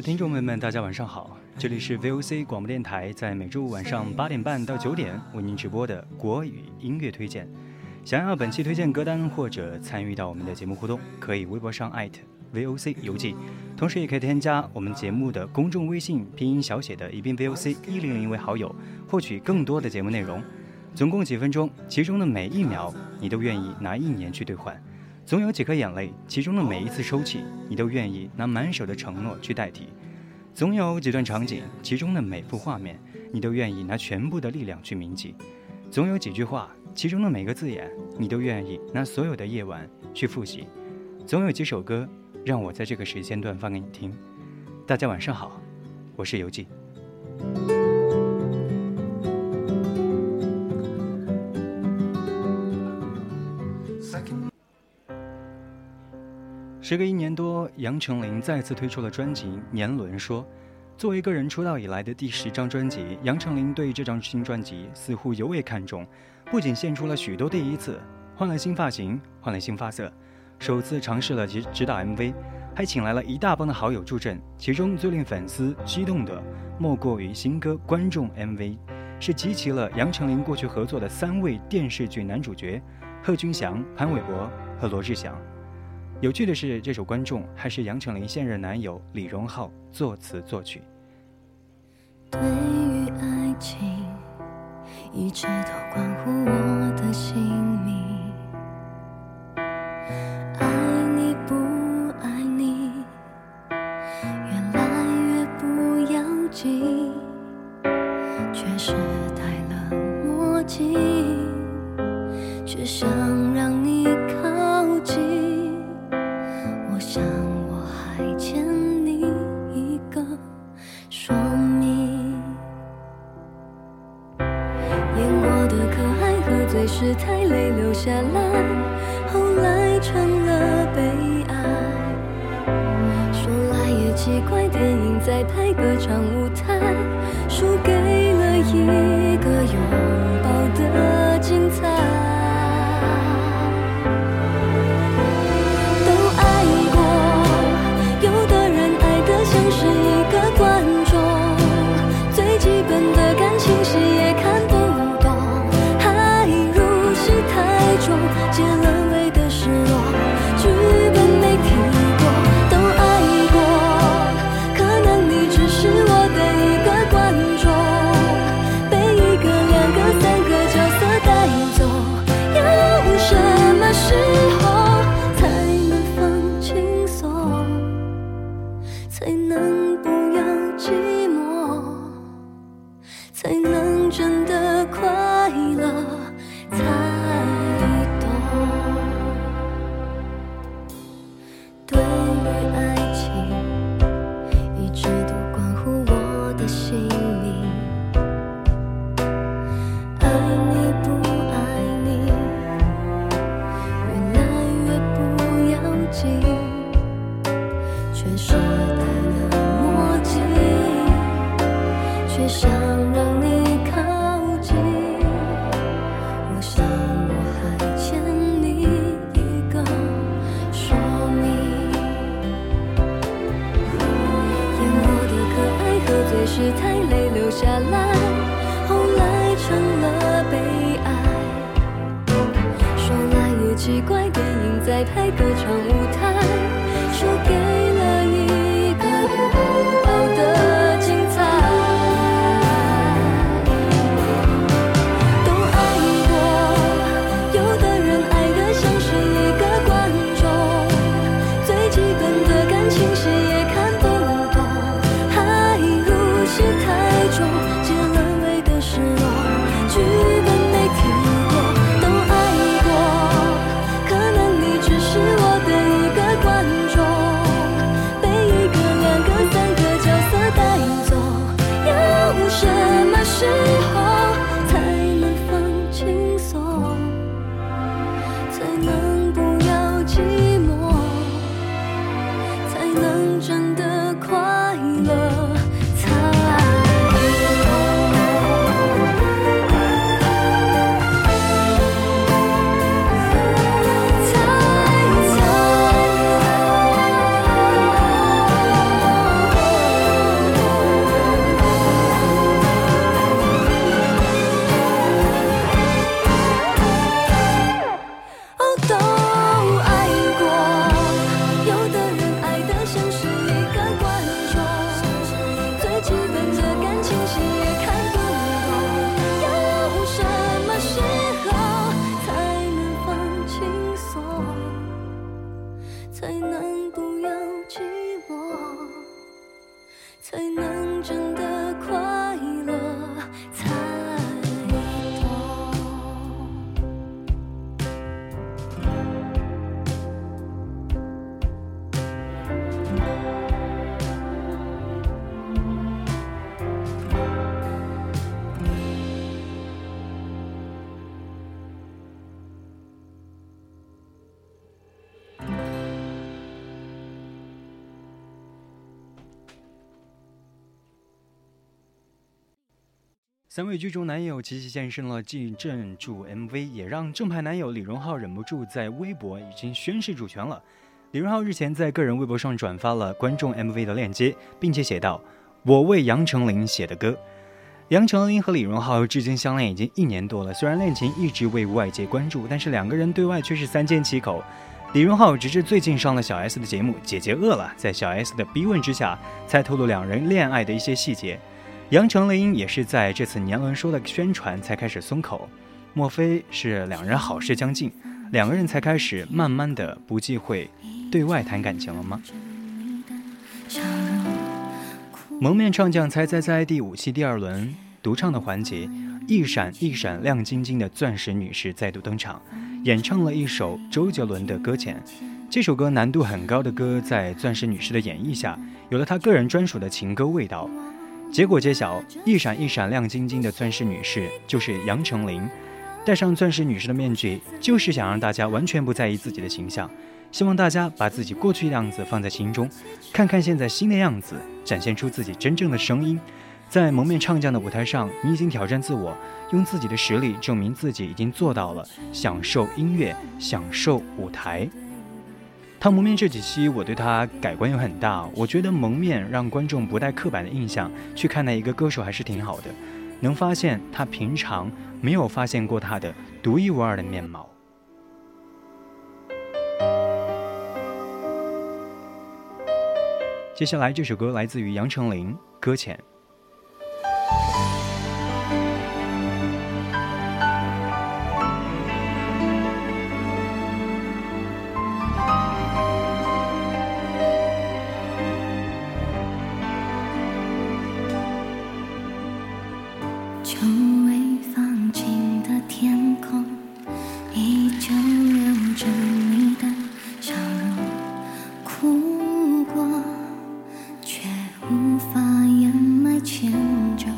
听众朋友们，大家晚上好，这里是 VOC 广播电台，在每周五晚上八点半到九点为您直播的国语音乐推荐。想要本期推荐歌单或者参与到我们的节目互动，可以微博上艾特 VOC 邮寄，同时也可以添加我们节目的公众微信拼音小写的宜宾 VOC 一零零为好友，获取更多的节目内容。总共几分钟，其中的每一秒你都愿意拿一年去兑换。总有几颗眼泪，其中的每一次抽泣，你都愿意拿满手的承诺去代替；总有几段场景，其中的每幅画面，你都愿意拿全部的力量去铭记；总有几句话，其中的每个字眼，你都愿意拿所有的夜晚去复习；总有几首歌，让我在这个时间段放给你听。大家晚上好，我是游记。时隔一年多，杨丞琳再次推出了专辑《年轮》，说：“作为个人出道以来的第十张专辑，杨丞琳对这张新专辑似乎尤为看重，不仅献出了许多第一次，换了新发型，换了新发色，首次尝试了指指导 MV，还请来了一大帮的好友助阵。其中最令粉丝激动的，莫过于新歌观众 MV，是集齐了杨丞琳过去合作的三位电视剧男主角贺军翔、潘玮柏和罗志祥。”有趣的是，这首《观众》还是杨丞琳现任男友李荣浩作词作曲。对于爱情，一直都关乎我的心最是太累流下来，后来成了悲哀。说来也奇怪，电影在拍歌唱舞台，输给了一个拥奇怪，电影在拍，歌唱舞台输给。三位剧中男友齐齐现身了继正助 MV，也让正牌男友李荣浩忍不住在微博已经宣示主权了。李荣浩日前在个人微博上转发了观众 MV 的链接，并且写道：“我为杨丞琳写的歌。”杨丞琳和李荣浩至今相恋已经一年多了，虽然恋情一直未外界关注，但是两个人对外却是三缄其口。李荣浩直至最近上了小 S 的节目《姐姐饿了》，在小 S 的逼问之下，才透露两人恋爱的一些细节。杨丞琳也是在这次年轮说的宣传才开始松口，莫非是两人好事将近，两个人才开始慢慢的不忌讳对外谈感情了吗？蒙面唱将猜猜猜第五期第二轮独唱的环节，一闪一闪亮晶晶的钻石女士再度登场，演唱了一首周杰伦的《搁浅》。这首歌难度很高的歌，在钻石女士的演绎下，有了她个人专属的情歌味道。结果揭晓，一闪一闪亮晶晶的钻石女士就是杨丞琳。戴上钻石女士的面具，就是想让大家完全不在意自己的形象，希望大家把自己过去的样子放在心中，看看现在新的样子，展现出自己真正的声音。在蒙面唱将的舞台上，你已经挑战自我，用自己的实力证明自己已经做到了享受音乐，享受舞台。他蒙面这几期，我对他改观有很大。我觉得蒙面让观众不带刻板的印象去看待一个歌手，还是挺好的，能发现他平常没有发现过他的独一无二的面貌。接下来这首歌来自于杨丞琳，《搁浅》。忘记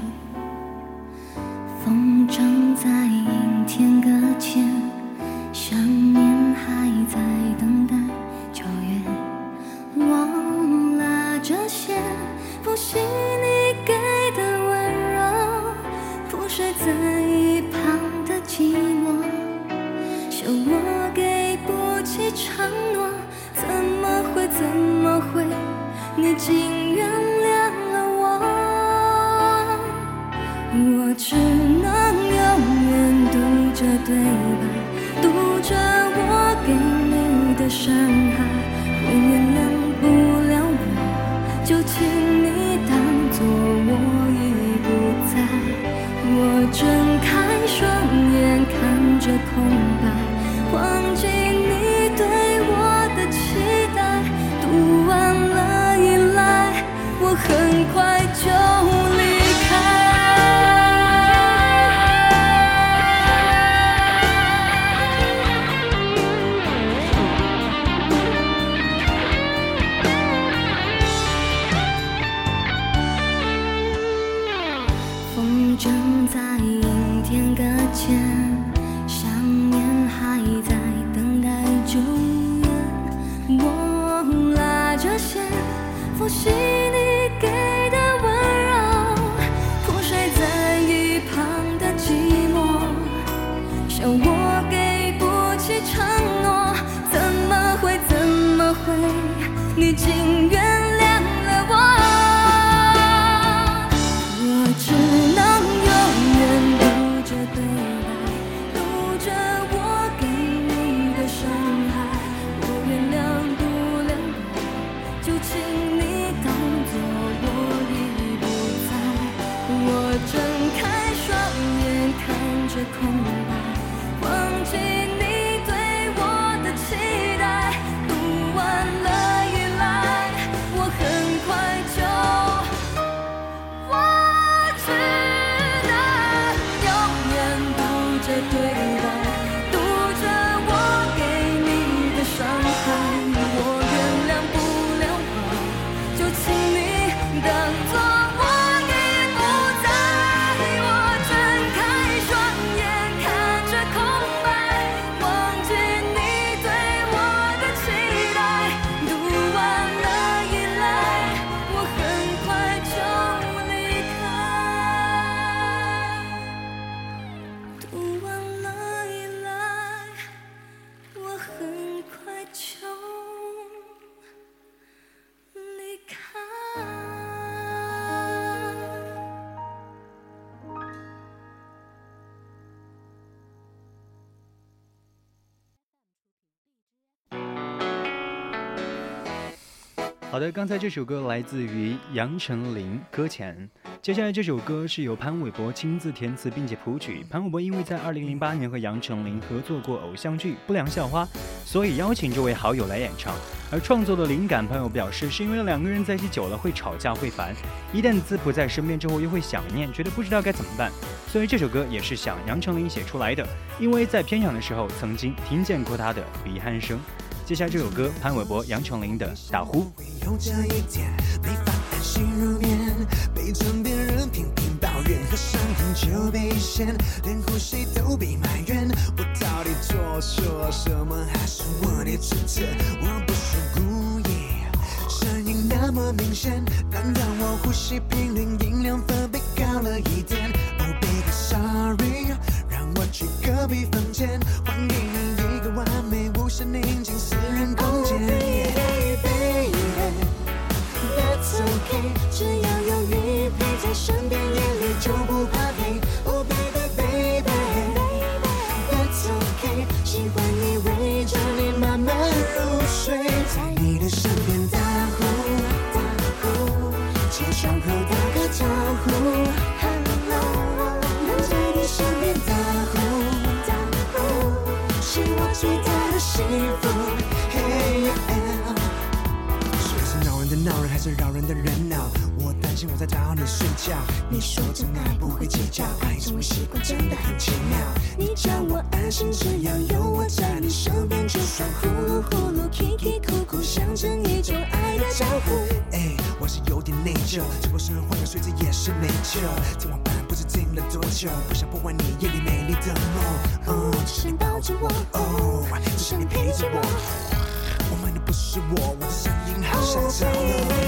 好的，刚才这首歌来自于杨丞琳，《搁浅》。接下来这首歌是由潘玮柏亲自填词并且谱曲。潘玮柏因为在2008年和杨丞琳合作过偶像剧《不良校花》，所以邀请这位好友来演唱。而创作的灵感，朋友表示是因为两个人在一起久了会吵架会烦，一旦子不在身边之后又会想念，觉得不知道该怎么办，所以这首歌也是想杨丞琳写出来的。因为在片场的时候曾经听见过他的鼻鼾声。接下来这首歌，潘玮柏、杨丞琳的《打呼》。有这一天，没法安心入眠，被枕边人频频抱怨，和上天就被嫌，连呼吸都被埋怨。我到底做错什么？还是我的错？我不是故意，声音那么明显，难道我呼吸频率音量分贝高了一点？Oh baby sorry，让我去隔壁房间，是扰人的人闹？我担心我在找你睡觉。你说真爱不会计较，爱成为习惯真的很奇妙。你叫我安心，只要有我在你身边，就算呼噜呼噜、啼啼哭哭，象征一种爱的招呼。哎，我是有点内疚，结果身换个睡姿也是没救。今晚半不知听了多久，不想破坏你夜里美丽的梦。哦，只想抱着我，哦，只想你陪着我。我们的不是我，我的声音好像着了。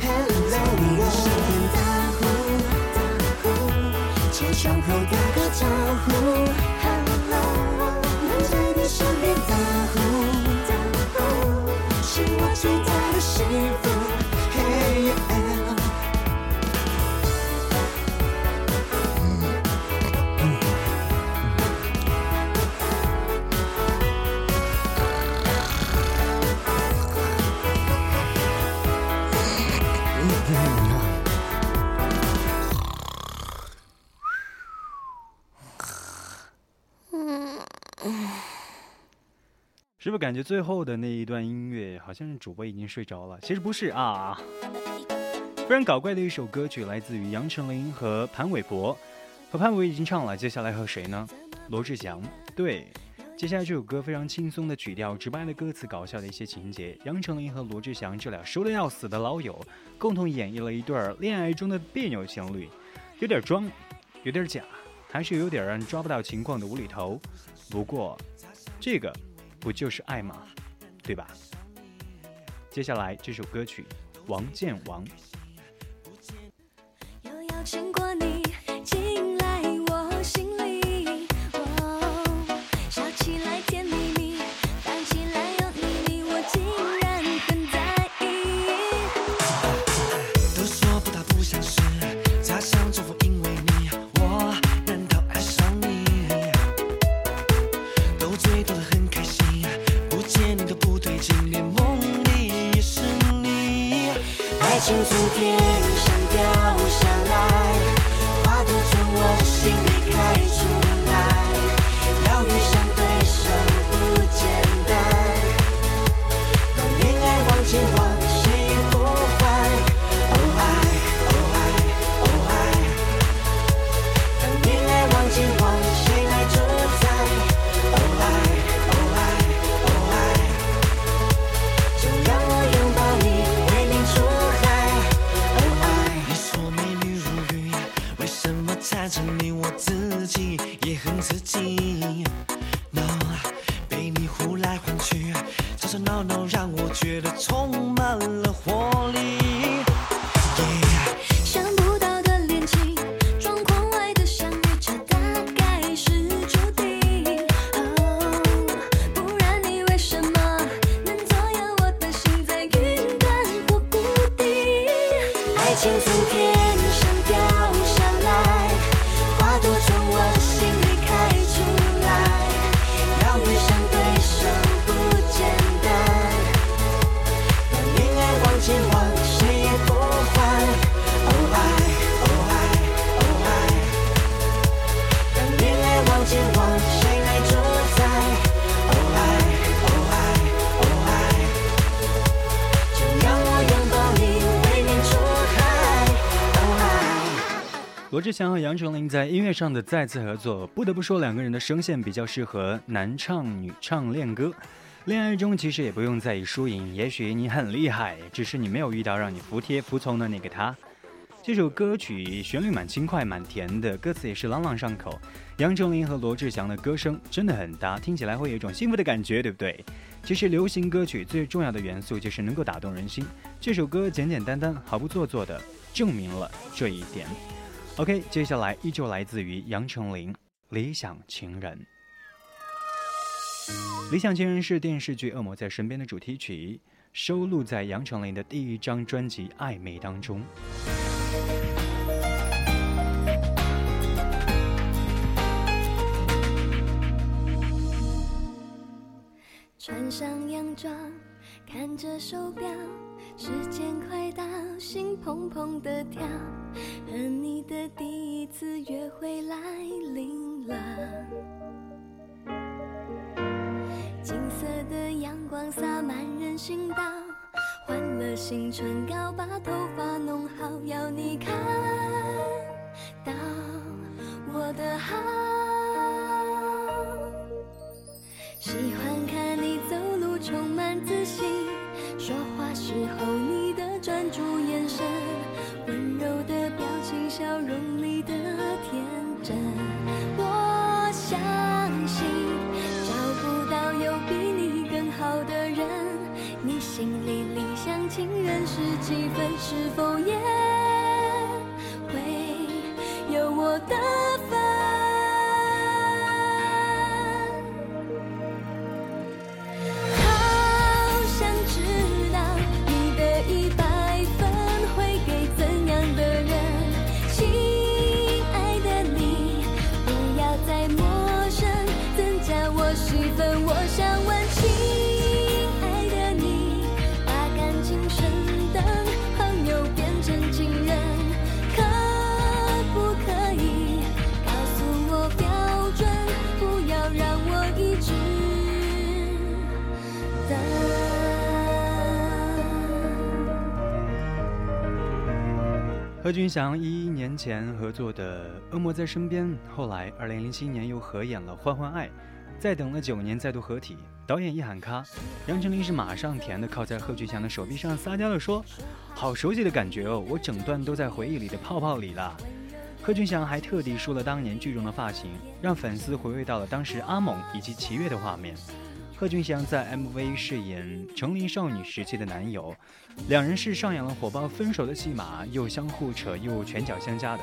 ，Hello，在你身边打呼打呼，起床后打个招呼，Hello，能在你身边打呼打呼，是我最是不是感觉最后的那一段音乐好像是主播已经睡着了？其实不是啊，非常搞怪的一首歌曲，来自于杨丞琳和潘玮柏，和潘玮柏已经唱了，接下来和谁呢？罗志祥。对，接下来这首歌非常轻松的曲调，直白的歌词，搞笑的一些情节。杨丞琳和罗志祥这俩熟的要死的老友，共同演绎了一段恋爱中的别扭情侣，有点装，有点假，还是有点让人抓不到情况的无厘头。不过，这个。不就是爱吗？对吧？接下来这首歌曲《王建王》。又邀请过你天上掉下来，想和杨丞琳在音乐上的再次合作，不得不说两个人的声线比较适合男唱女唱恋歌。恋爱中其实也不用在意输赢，也许你很厉害，只是你没有遇到让你服帖服从的那个他。这首歌曲旋律蛮轻快、蛮甜的，歌词也是朗朗上口。杨丞琳和罗志祥的歌声真的很搭，听起来会有一种幸福的感觉，对不对？其实流行歌曲最重要的元素就是能够打动人心。这首歌简简单单、毫不做作的证明了这一点。OK，接下来依旧来自于杨丞琳《理想情人》。《理想情人》是电视剧《恶魔在身边》的主题曲，收录在杨丞琳的第一张专辑《暧昧》当中。穿上洋装，看着手表，时间快到，心砰砰的跳，和你的第一次约会来临了。金色的阳光洒满人行道，换了新唇膏，把头发弄好，要你看到我的好。喜欢看你走路充满自信，说话时候情人是几分？是否也会有我的何君祥一一年前合作的《恶魔在身边》，后来二零零七年又合演了《欢欢爱》，再等了九年再度合体。导演一喊咔，杨丞琳是马上甜的靠在贺军翔的手臂上撒娇的说：“好熟悉的感觉哦，我整段都在回忆里的泡泡里了。”贺军翔还特地梳了当年剧中的发型，让粉丝回味到了当时阿猛以及齐越的画面。贺军翔在 MV 饰演成林少女时期的男友，两人是上演了火爆分手的戏码，又相互扯又拳脚相加的。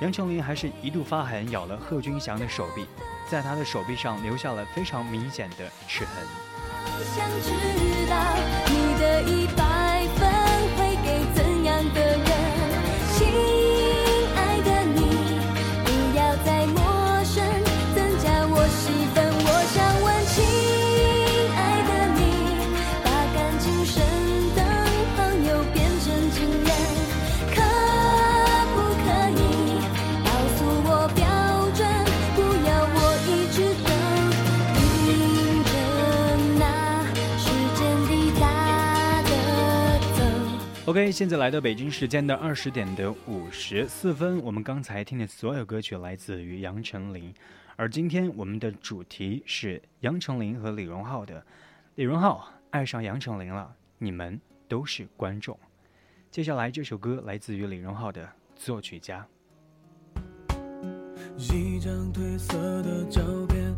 杨丞琳还是一度发狠咬了贺军翔的手臂，在他的手臂上留下了非常明显的齿痕。想知道你的一 OK，现在来到北京时间的二十点的五十四分，我们刚才听的所有歌曲来自于杨丞琳，而今天我们的主题是杨丞琳和李荣浩的。李荣浩爱上杨丞琳了，你们都是观众。接下来这首歌来自于李荣浩的作曲家。一张褪色的照片，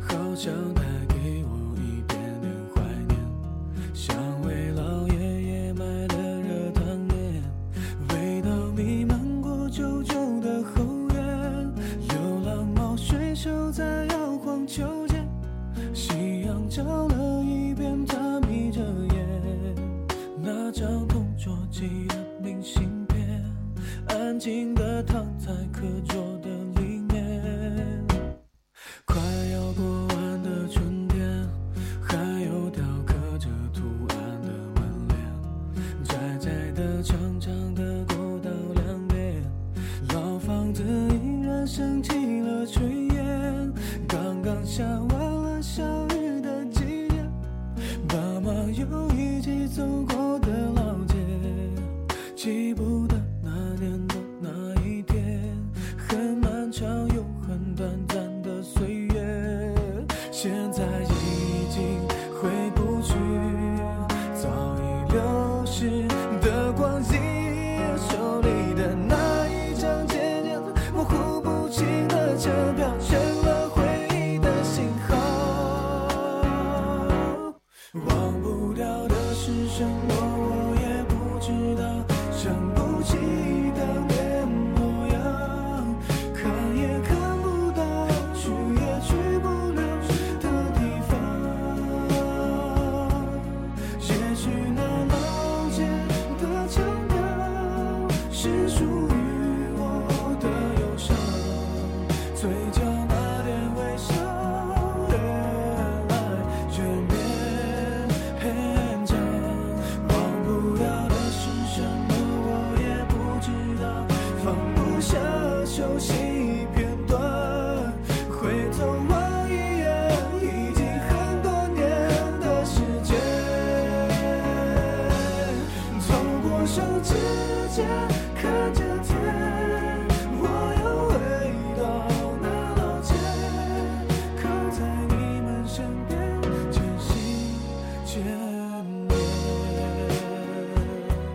好像带给我一点点怀念。想笑了一遍他眯着眼那张同桌寄的明信片安静的躺在课桌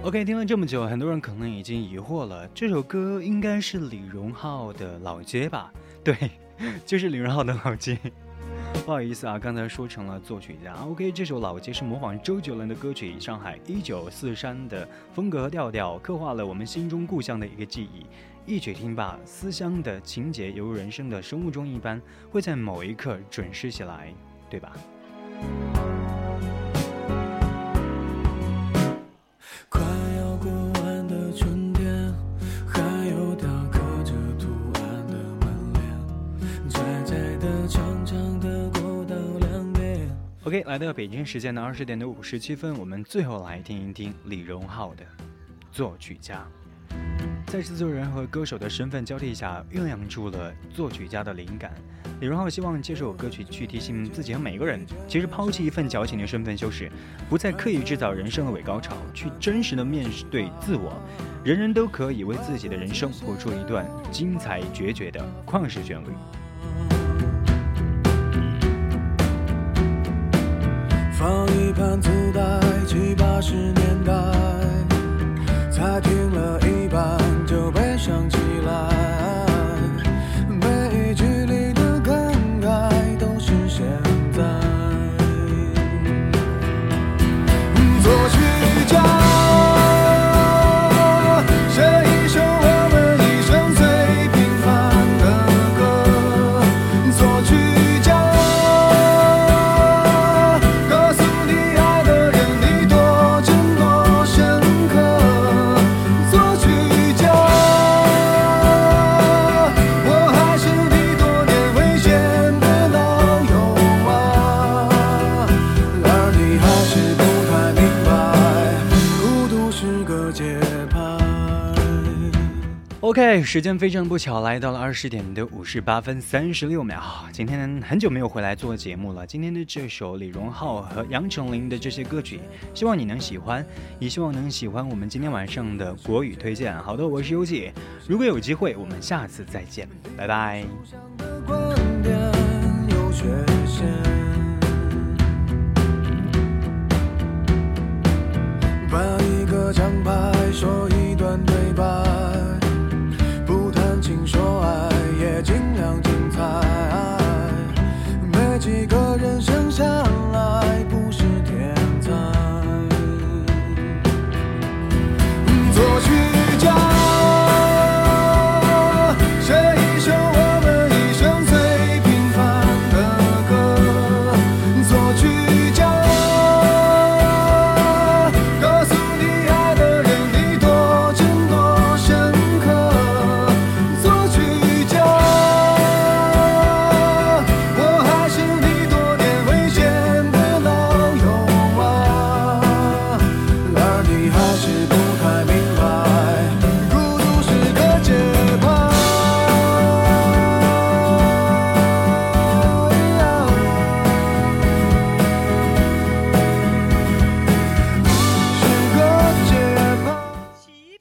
OK，听了这么久，很多人可能已经疑惑了，这首歌应该是李荣浩的《老街》吧？对，就是李荣浩的《老街》。不好意思啊，刚才说成了作曲家。OK，这首《老街》是模仿周杰伦的歌曲《上海一九四三》的风格和调调，刻画了我们心中故乡的一个记忆。一曲听罢，思乡的情节犹如人生的生物钟一般，会在某一刻准时起来，对吧？OK，来到北京时间的二十点的五十七分，我们最后来听一听李荣浩的作曲家。在制作人和歌手的身份交替下，酝酿出了作曲家的灵感。李荣浩希望借这首歌曲去提醒自己和每个人，其实抛弃一份矫情的身份修饰，不再刻意制造人生的伪高潮，去真实的面对自我。人人都可以为自己的人生谱出一段精彩绝绝的旷世旋律。放一盘磁带，七八十年代，才听了一半。时间非常不巧，来到了二十点的五十八分三十六秒。今天很久没有回来做节目了。今天的这首李荣浩和杨丞琳的这些歌曲，希望你能喜欢，也希望能喜欢我们今天晚上的国语推荐。好的，我是优记，如果有机会，我们下次再见，拜拜。的观点有缺陷，把一段对白 지금